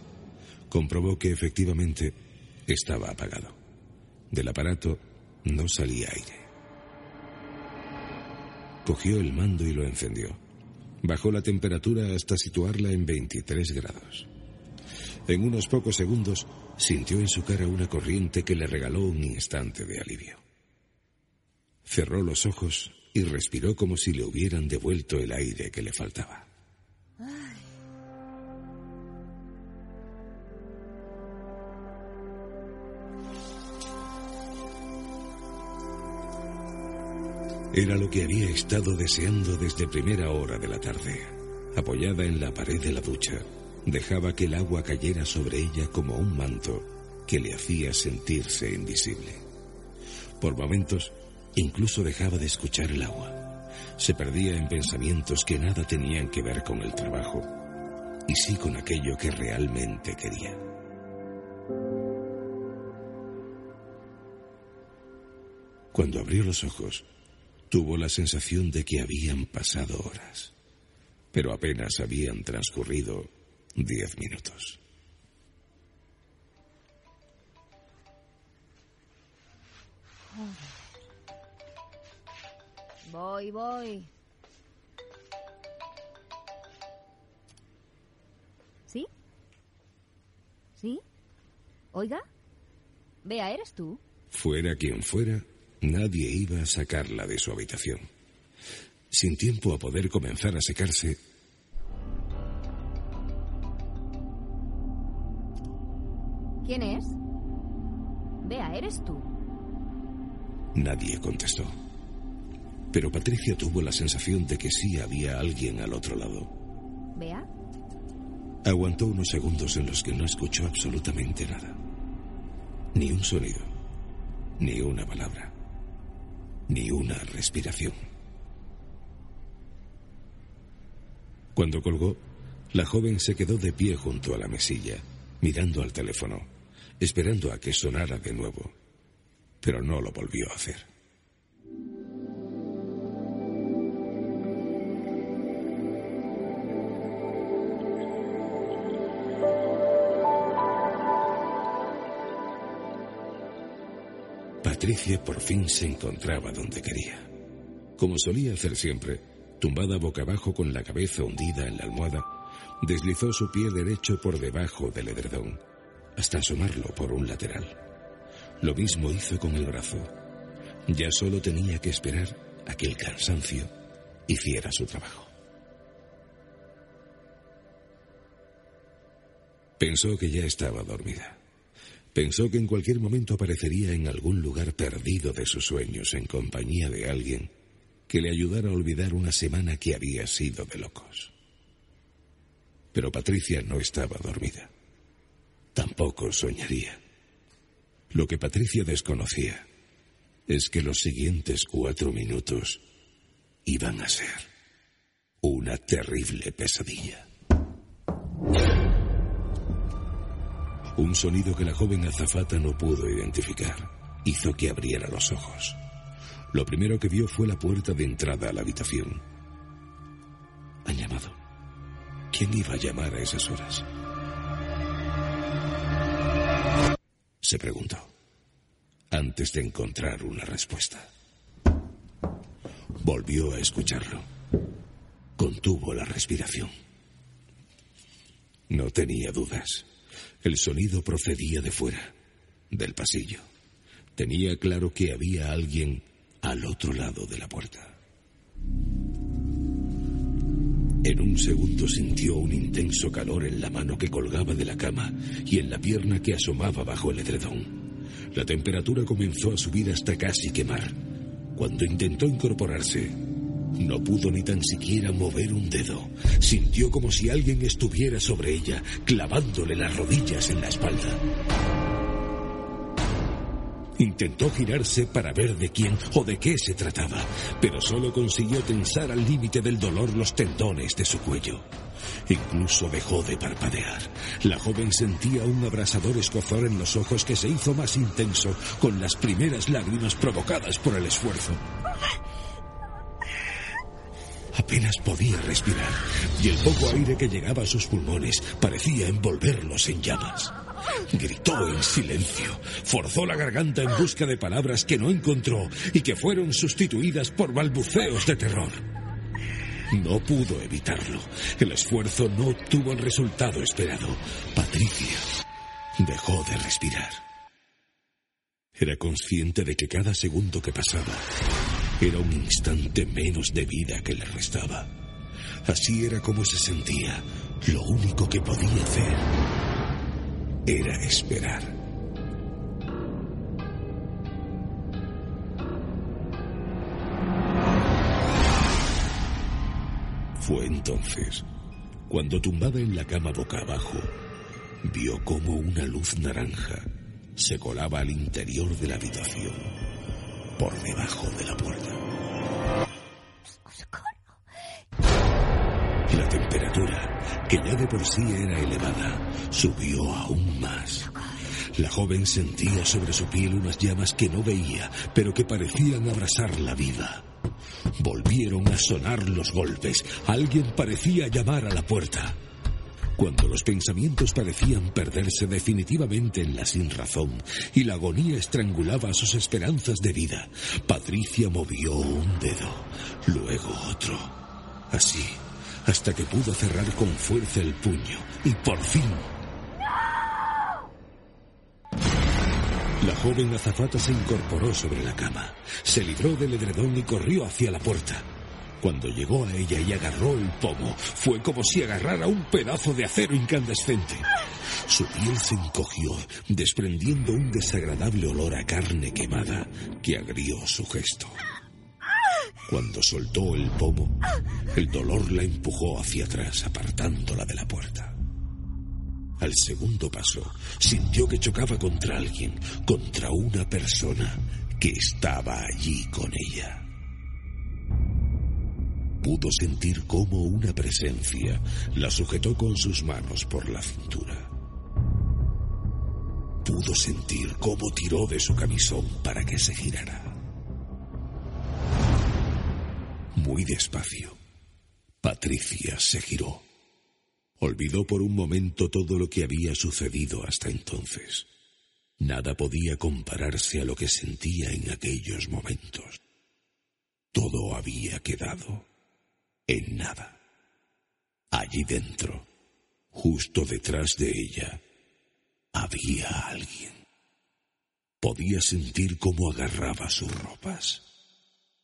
Comprobó que efectivamente estaba apagado. Del aparato no salía aire. Cogió el mando y lo encendió. Bajó la temperatura hasta situarla en 23 grados. En unos pocos segundos sintió en su cara una corriente que le regaló un instante de alivio. Cerró los ojos y respiró como si le hubieran devuelto el aire que le faltaba. Era lo que había estado deseando desde primera hora de la tarde. Apoyada en la pared de la ducha, dejaba que el agua cayera sobre ella como un manto que le hacía sentirse invisible. Por momentos, incluso dejaba de escuchar el agua. Se perdía en pensamientos que nada tenían que ver con el trabajo, y sí con aquello que realmente quería. Cuando abrió los ojos, Tuvo la sensación de que habían pasado horas, pero apenas habían transcurrido diez minutos. Voy, voy. ¿Sí? ¿Sí? Oiga. Vea, ¿eres tú? Fuera quien fuera, Nadie iba a sacarla de su habitación. Sin tiempo a poder comenzar a secarse, ¿Quién es? Vea, ¿eres tú? Nadie contestó. Pero Patricia tuvo la sensación de que sí había alguien al otro lado. ¿Vea? Aguantó unos segundos en los que no escuchó absolutamente nada. Ni un sonido. Ni una palabra ni una respiración. Cuando colgó, la joven se quedó de pie junto a la mesilla, mirando al teléfono, esperando a que sonara de nuevo, pero no lo volvió a hacer. Patricia por fin se encontraba donde quería. Como solía hacer siempre, tumbada boca abajo con la cabeza hundida en la almohada, deslizó su pie derecho por debajo del edredón, hasta asomarlo por un lateral. Lo mismo hizo con el brazo. Ya solo tenía que esperar a que el cansancio hiciera su trabajo. Pensó que ya estaba dormida. Pensó que en cualquier momento aparecería en algún lugar perdido de sus sueños en compañía de alguien que le ayudara a olvidar una semana que había sido de locos. Pero Patricia no estaba dormida. Tampoco soñaría. Lo que Patricia desconocía es que los siguientes cuatro minutos iban a ser una terrible pesadilla. Un sonido que la joven azafata no pudo identificar hizo que abriera los ojos. Lo primero que vio fue la puerta de entrada a la habitación. Han llamado. ¿Quién iba a llamar a esas horas? Se preguntó, antes de encontrar una respuesta. Volvió a escucharlo. Contuvo la respiración. No tenía dudas. El sonido procedía de fuera, del pasillo. Tenía claro que había alguien al otro lado de la puerta. En un segundo sintió un intenso calor en la mano que colgaba de la cama y en la pierna que asomaba bajo el edredón. La temperatura comenzó a subir hasta casi quemar. Cuando intentó incorporarse, no pudo ni tan siquiera mover un dedo. Sintió como si alguien estuviera sobre ella, clavándole las rodillas en la espalda. Intentó girarse para ver de quién o de qué se trataba, pero solo consiguió tensar al límite del dolor los tendones de su cuello. Incluso dejó de parpadear. La joven sentía un abrasador escozor en los ojos que se hizo más intenso con las primeras lágrimas provocadas por el esfuerzo. Apenas podía respirar y el poco aire que llegaba a sus pulmones parecía envolverlos en llamas. Gritó en silencio, forzó la garganta en busca de palabras que no encontró y que fueron sustituidas por balbuceos de terror. No pudo evitarlo. El esfuerzo no obtuvo el resultado esperado. Patricia dejó de respirar. Era consciente de que cada segundo que pasaba era un instante menos de vida que le restaba. Así era como se sentía. Lo único que podía hacer era esperar. Fue entonces cuando tumbada en la cama boca abajo, vio como una luz naranja se colaba al interior de la habitación, por debajo de la puerta. La temperatura, que ya de por sí era elevada, subió aún más. La joven sentía sobre su piel unas llamas que no veía, pero que parecían abrasar la vida. Volvieron a sonar los golpes. Alguien parecía llamar a la puerta. Cuando los pensamientos parecían perderse definitivamente en la sinrazón y la agonía estrangulaba sus esperanzas de vida, Patricia movió un dedo, luego otro. Así, hasta que pudo cerrar con fuerza el puño y por fin La joven azafata se incorporó sobre la cama, se libró del edredón y corrió hacia la puerta. Cuando llegó a ella y agarró el pomo, fue como si agarrara un pedazo de acero incandescente. Su piel se encogió, desprendiendo un desagradable olor a carne quemada que agrió su gesto. Cuando soltó el pomo, el dolor la empujó hacia atrás, apartándola de la puerta. Al segundo paso, sintió que chocaba contra alguien, contra una persona que estaba allí con ella. Pudo sentir cómo una presencia la sujetó con sus manos por la cintura. Pudo sentir cómo tiró de su camisón para que se girara. Muy despacio, Patricia se giró. Olvidó por un momento todo lo que había sucedido hasta entonces. Nada podía compararse a lo que sentía en aquellos momentos. Todo había quedado en nada. Allí dentro, justo detrás de ella, había alguien. Podía sentir cómo agarraba sus ropas.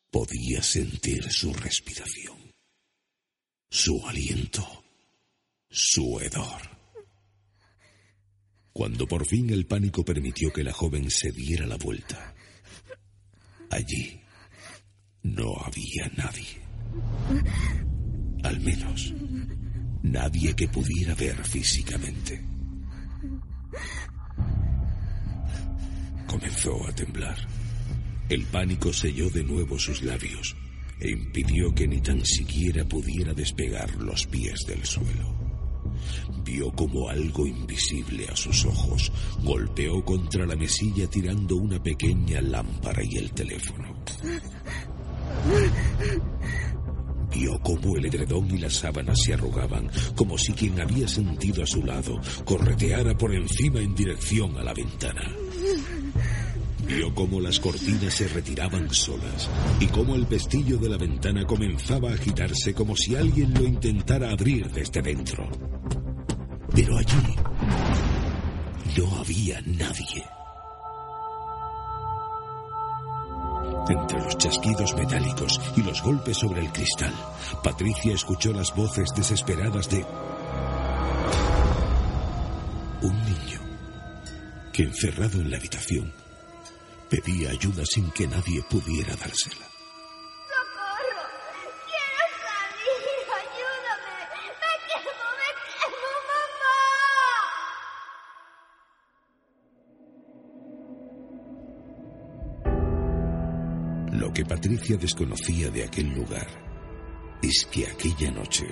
Podía sentir su respiración, su aliento su hedor. Cuando por fin el pánico permitió que la joven se diera la vuelta, allí no había nadie. Al menos nadie que pudiera ver físicamente. Comenzó a temblar. El pánico selló de nuevo sus labios e impidió que ni tan siquiera pudiera despegar los pies del suelo. Vio como algo invisible a sus ojos golpeó contra la mesilla tirando una pequeña lámpara y el teléfono. Cómo el edredón y las sábanas se arrugaban, como si quien había sentido a su lado correteara por encima en dirección a la ventana. Vio cómo las cortinas se retiraban solas y cómo el pestillo de la ventana comenzaba a agitarse como si alguien lo intentara abrir desde dentro. Pero allí no había nadie. Entre los chasquidos metálicos y los golpes sobre el cristal, Patricia escuchó las voces desesperadas de un niño que encerrado en la habitación pedía ayuda sin que nadie pudiera dársela. Que Patricia desconocía de aquel lugar es que aquella noche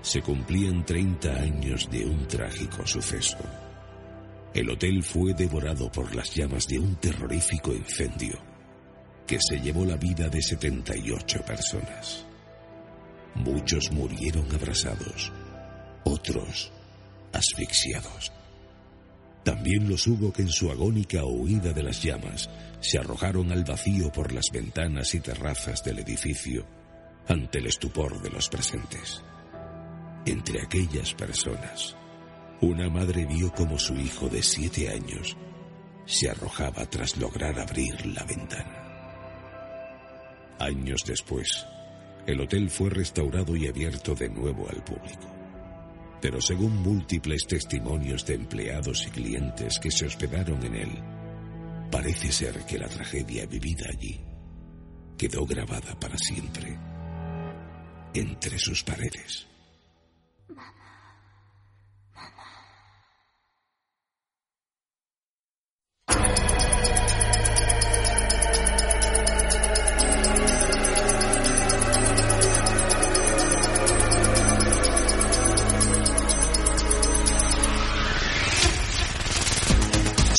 se cumplían 30 años de un trágico suceso. El hotel fue devorado por las llamas de un terrorífico incendio que se llevó la vida de 78 personas. Muchos murieron abrasados, otros asfixiados. También los hubo que en su agónica huida de las llamas se arrojaron al vacío por las ventanas y terrazas del edificio ante el estupor de los presentes. Entre aquellas personas una madre vio como su hijo de siete años se arrojaba tras lograr abrir la ventana. Años después, el hotel fue restaurado y abierto de nuevo al público. Pero según múltiples testimonios de empleados y clientes que se hospedaron en él, parece ser que la tragedia vivida allí quedó grabada para siempre. entre sus paredes.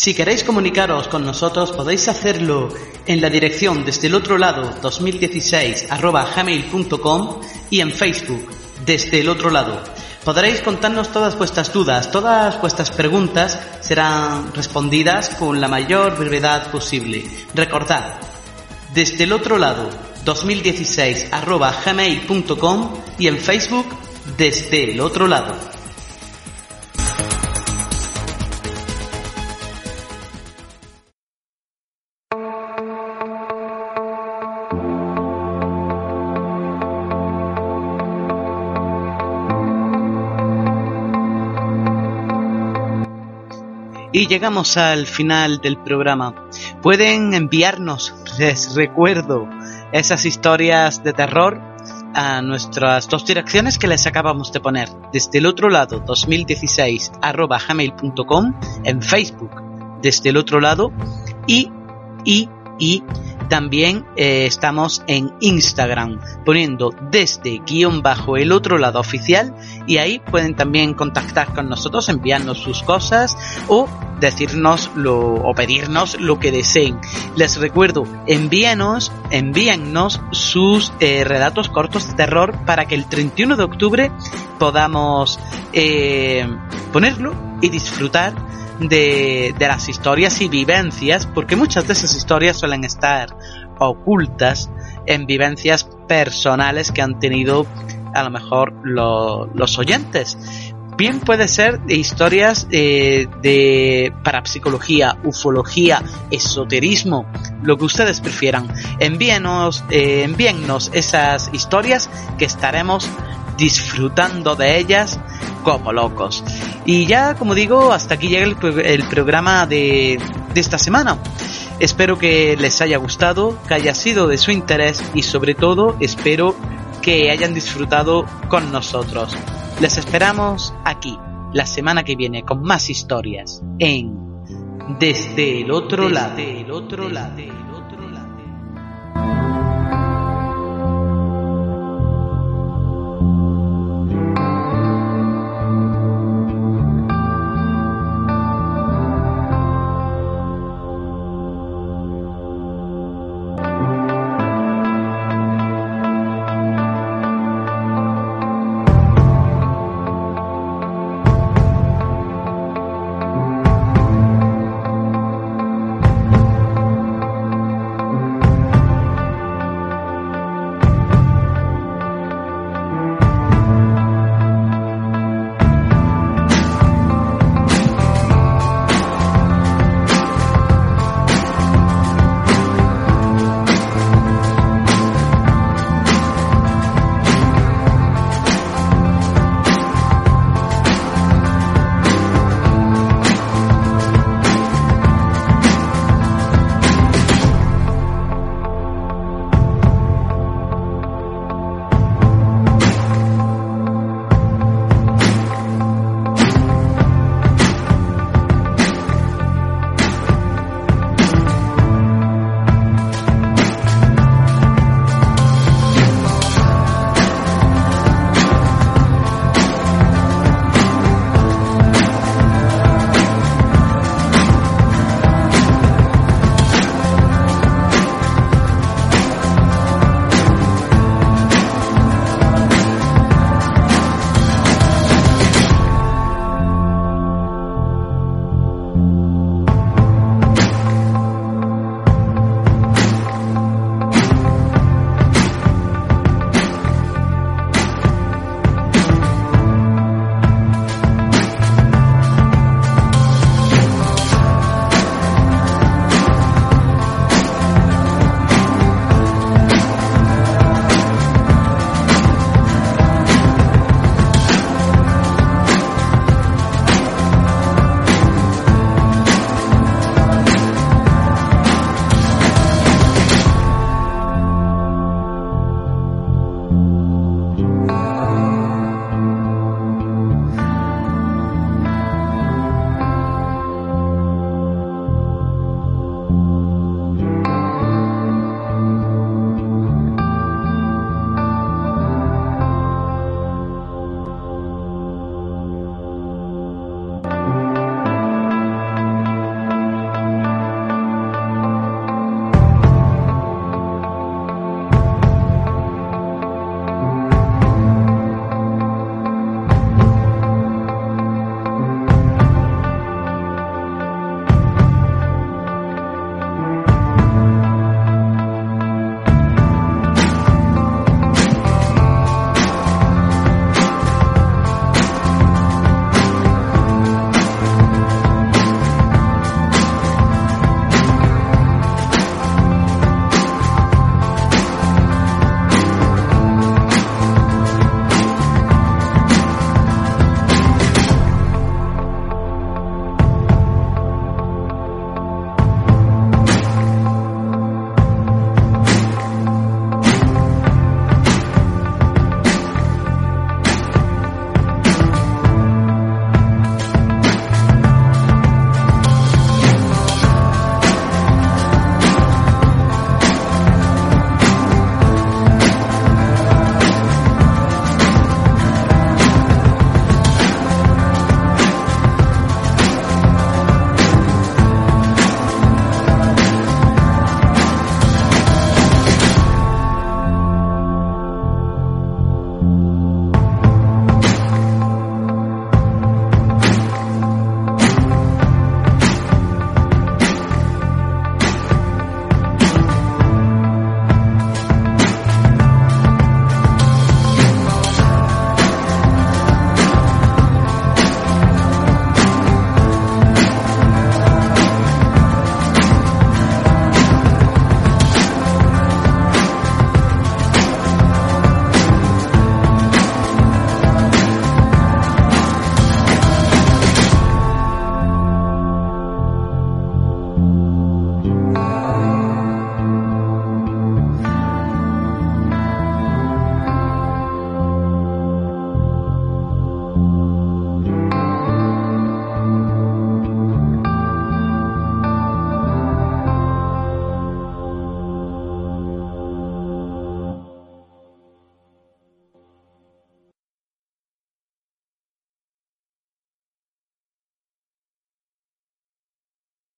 Si queréis comunicaros con nosotros podéis hacerlo en la dirección desde el otro lado 2016 gmail.com y en Facebook desde el otro lado. Podréis contarnos todas vuestras dudas, todas vuestras preguntas serán respondidas con la mayor brevedad posible. Recordad, desde el otro lado 2016 gmail.com y en Facebook desde el otro lado. Llegamos al final del programa. Pueden enviarnos, les recuerdo, esas historias de terror a nuestras dos direcciones que les acabamos de poner. Desde el otro lado 2016 arroba gmail.com en Facebook desde el otro lado y, y, y también eh, estamos en Instagram poniendo desde guion bajo el otro lado oficial y ahí pueden también contactar con nosotros, enviarnos sus cosas o decirnos lo, o pedirnos lo que deseen. Les recuerdo, envíanos, envíennos sus eh, relatos cortos de terror para que el 31 de octubre podamos eh, ponerlo y disfrutar de, de las historias y vivencias, porque muchas de esas historias suelen estar ocultas en vivencias personales que han tenido a lo mejor los oyentes. Bien puede ser de historias eh, de parapsicología, ufología, esoterismo, lo que ustedes prefieran. Envíenos, eh, envíennos esas historias que estaremos disfrutando de ellas como locos. Y ya, como digo, hasta aquí llega el, programa de, de esta semana. Espero que les haya gustado, que haya sido de su interés y sobre todo espero que hayan disfrutado con nosotros. Les esperamos aquí la semana que viene con más historias en Desde el otro lado. El otro lado. El otro lado.